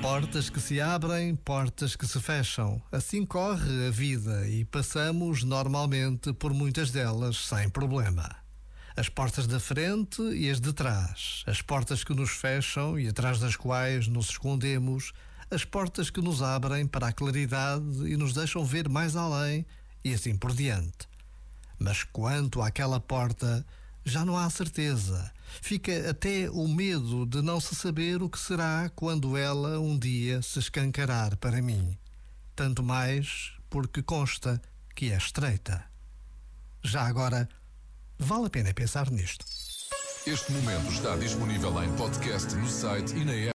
Portas que se abrem, portas que se fecham. Assim corre a vida e passamos normalmente por muitas delas sem problema. As portas da frente e as de trás, as portas que nos fecham e atrás das quais nos escondemos, as portas que nos abrem para a claridade e nos deixam ver mais além e assim por diante. Mas quanto àquela porta, já não há certeza. Fica até o medo de não se saber o que será quando ela um dia se escancarar para mim. Tanto mais porque consta que é estreita. Já agora, vale a pena pensar nisto. Este momento está disponível em podcast no site e na app.